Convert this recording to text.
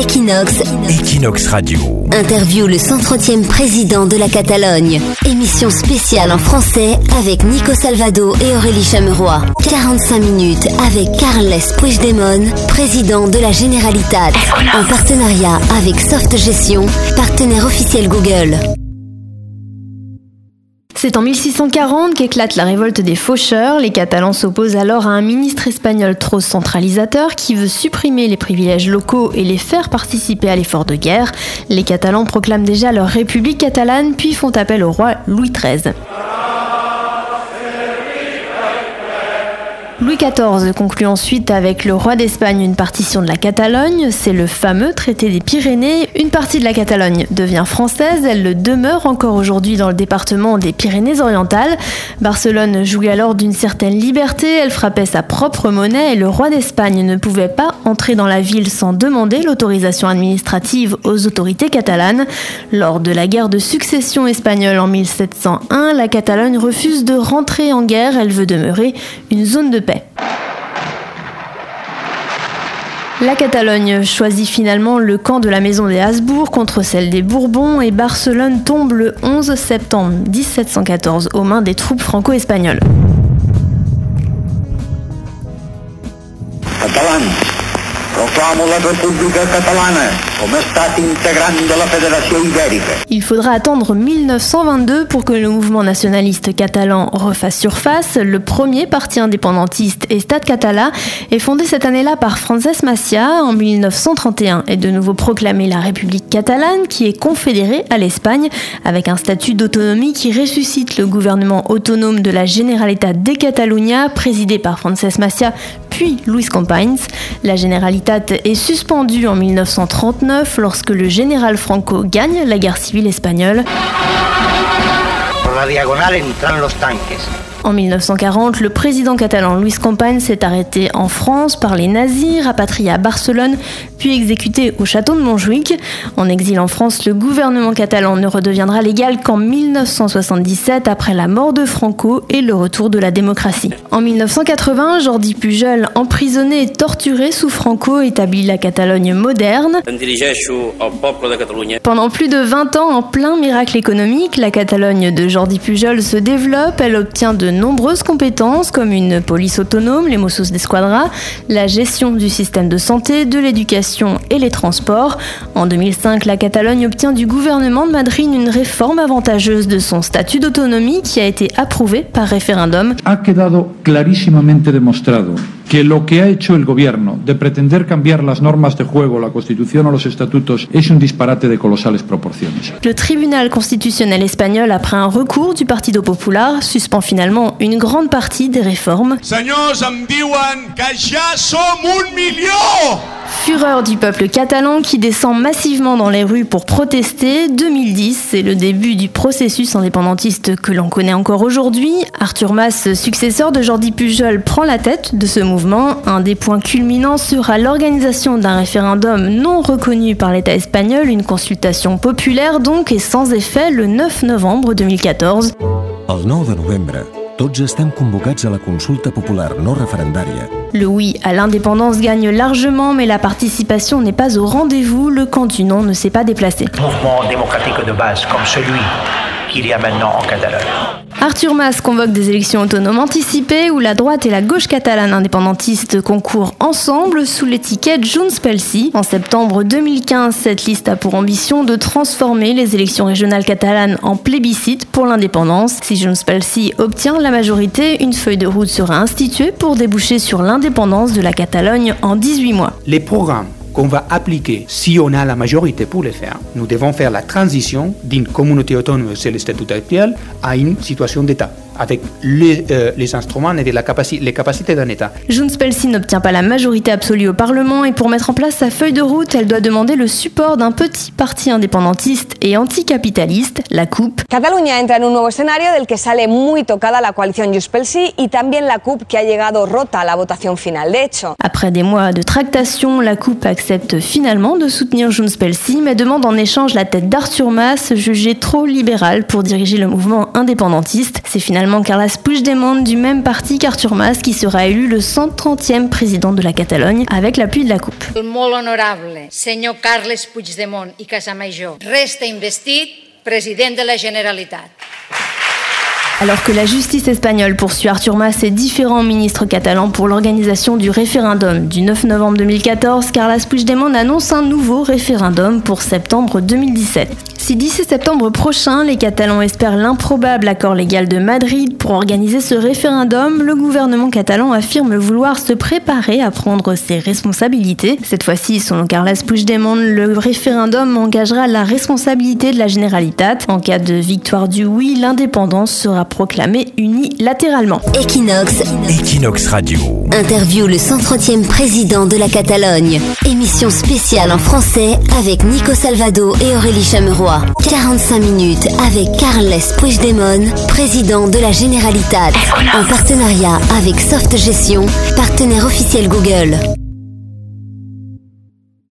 Equinox. Equinox Radio. Interview le 130e président de la Catalogne. Émission spéciale en français avec Nico Salvado et Aurélie Chameroy. 45 minutes avec Carles Puigdemont, président de la Généralitat. En partenariat avec Soft Gestion, partenaire officiel Google. C'est en 1640 qu'éclate la révolte des faucheurs. Les Catalans s'opposent alors à un ministre espagnol trop centralisateur qui veut supprimer les privilèges locaux et les faire participer à l'effort de guerre. Les Catalans proclament déjà leur république catalane puis font appel au roi Louis XIII. Louis XIV conclut ensuite avec le roi d'Espagne une partition de la Catalogne, c'est le fameux traité des Pyrénées. Une partie de la Catalogne devient française, elle le demeure encore aujourd'hui dans le département des Pyrénées-Orientales. Barcelone jouit alors d'une certaine liberté, elle frappait sa propre monnaie et le roi d'Espagne ne pouvait pas entrer dans la ville sans demander l'autorisation administrative aux autorités catalanes. Lors de la guerre de succession espagnole en 1701, la Catalogne refuse de rentrer en guerre, elle veut demeurer une zone de paix. La Catalogne choisit finalement le camp de la maison des Habsbourg contre celle des Bourbons et Barcelone tombe le 11 septembre 1714 aux mains des troupes franco-espagnoles. Il faudra attendre 1922 pour que le mouvement nationaliste catalan refasse surface. Le premier parti indépendantiste, Estat Català, est fondé cette année-là par Frances Macià en 1931 et de nouveau proclamé la République catalane qui est confédérée à l'Espagne avec un statut d'autonomie qui ressuscite le gouvernement autonome de la Generalitat de Catalunya présidé par Frances Macià puis Luis Companys. La Generalitat est suspendue en 1939 lorsque le général Franco gagne la guerre civile espagnole. En 1940, le président catalan Luis Companys s'est arrêté en France par les nazis, rapatrié à Barcelone, puis exécuté au château de Montjuic. En exil en France, le gouvernement catalan ne redeviendra légal qu'en 1977 après la mort de Franco et le retour de la démocratie. En 1980, Jordi Pujol, emprisonné et torturé sous Franco, établit la Catalogne moderne. Pendant plus de 20 ans, en plein miracle économique, la Catalogne de Jordi Pujol se développe, elle obtient de nombreuses compétences comme une police autonome, les Mossos d'Esquadra, la gestion du système de santé, de l'éducation et les transports. En 2005, la Catalogne obtient du gouvernement de Madrid une réforme avantageuse de son statut d'autonomie qui a été approuvée par référendum. Quedado clarísimamente demostrado que lo que ha hecho el gobierno de pretender cambiar las normas de juego, la constitución o los estatutos es un disparate de colosales proporciones. Le tribunal constitutionnel espagnol, après un recours du Partido Popular, suspend finalement une grande partie des réformes. Senyors, em diuen que ja som un milió! Fureur du peuple catalan qui descend massivement dans les rues pour protester. 2010, c'est le début du processus indépendantiste que l'on connaît encore aujourd'hui. Arthur Mas, successeur de Jordi Pujol, prend la tête de ce mouvement. Un des points culminants sera l'organisation d'un référendum non reconnu par l'État espagnol, une consultation populaire donc et sans effet le 9 novembre 2014. El 9 de novembre, tots estem convocats a la consulta popular no referendària Le oui à l'indépendance gagne largement, mais la participation n'est pas au rendez-vous. Le camp du non ne s'est pas déplacé. Mouvement démocratique de base comme celui qu'il y a maintenant en Catalogne. Arthur Mas convoque des élections autonomes anticipées où la droite et la gauche catalane indépendantiste concourent ensemble sous l'étiquette Junts pel Sí. En septembre 2015, cette liste a pour ambition de transformer les élections régionales catalanes en plébiscite pour l'indépendance. Si Junts pel Sí obtient la majorité, une feuille de route sera instituée pour déboucher sur l'indépendance de la Catalogne en 18 mois. les programmes qu'on va appliquer si on a la majorité pour le faire, nous devons faire la transition d'une communauté autonome, c'est le statut actuel, à une situation d'État, avec les, euh, les instruments et la capaci- les capacités d'un État. Junts pel Sí n'obtient pas la majorité absolue au Parlement et pour mettre en place sa feuille de route, elle doit demander le support d'un petit parti indépendantiste et anticapitaliste, la CUP. Cataluña entra en un nuevo escenario del que sale muy tocada la coalición Sí y también la CUP que ha llegado rota a la votación final. De hecho, Après des mois de tractation, la CUP accepte finalement de soutenir Junts pel Sí, mais demande en échange la tête d'Arthur Mas, jugé trop libéral pour diriger le mouvement indépendantiste. C'est finalement également Carles Puigdemont du même parti qu'Artur Mas qui sera élu le 130e président de la Catalogne avec l'appui de la Coupe. El molt honorable senyor Carles Puigdemont i Casamajor resta investit president de la Generalitat. Alors que la justice espagnole poursuit Artur Mas et différents ministres catalans pour l'organisation du référendum du 9 novembre 2014, Carles Puigdemont annonce un nouveau référendum pour septembre 2017. Si d'ici septembre prochain, les Catalans espèrent l'improbable accord légal de Madrid pour organiser ce référendum, le gouvernement catalan affirme vouloir se préparer à prendre ses responsabilités. Cette fois-ci, selon Carles Puigdemont, le référendum engagera la responsabilité de la Généralitat. En cas de victoire du oui, l'indépendance sera proclamée unilatéralement. Equinox. Equinox Radio. Interview le 130e président de la Catalogne. Émission spéciale en français avec Nico Salvado et Aurélie Chameroy. 45 minutes avec Carles Puigdemont, président de la Généralitat, en partenariat avec Soft Gestion, partenaire officiel Google.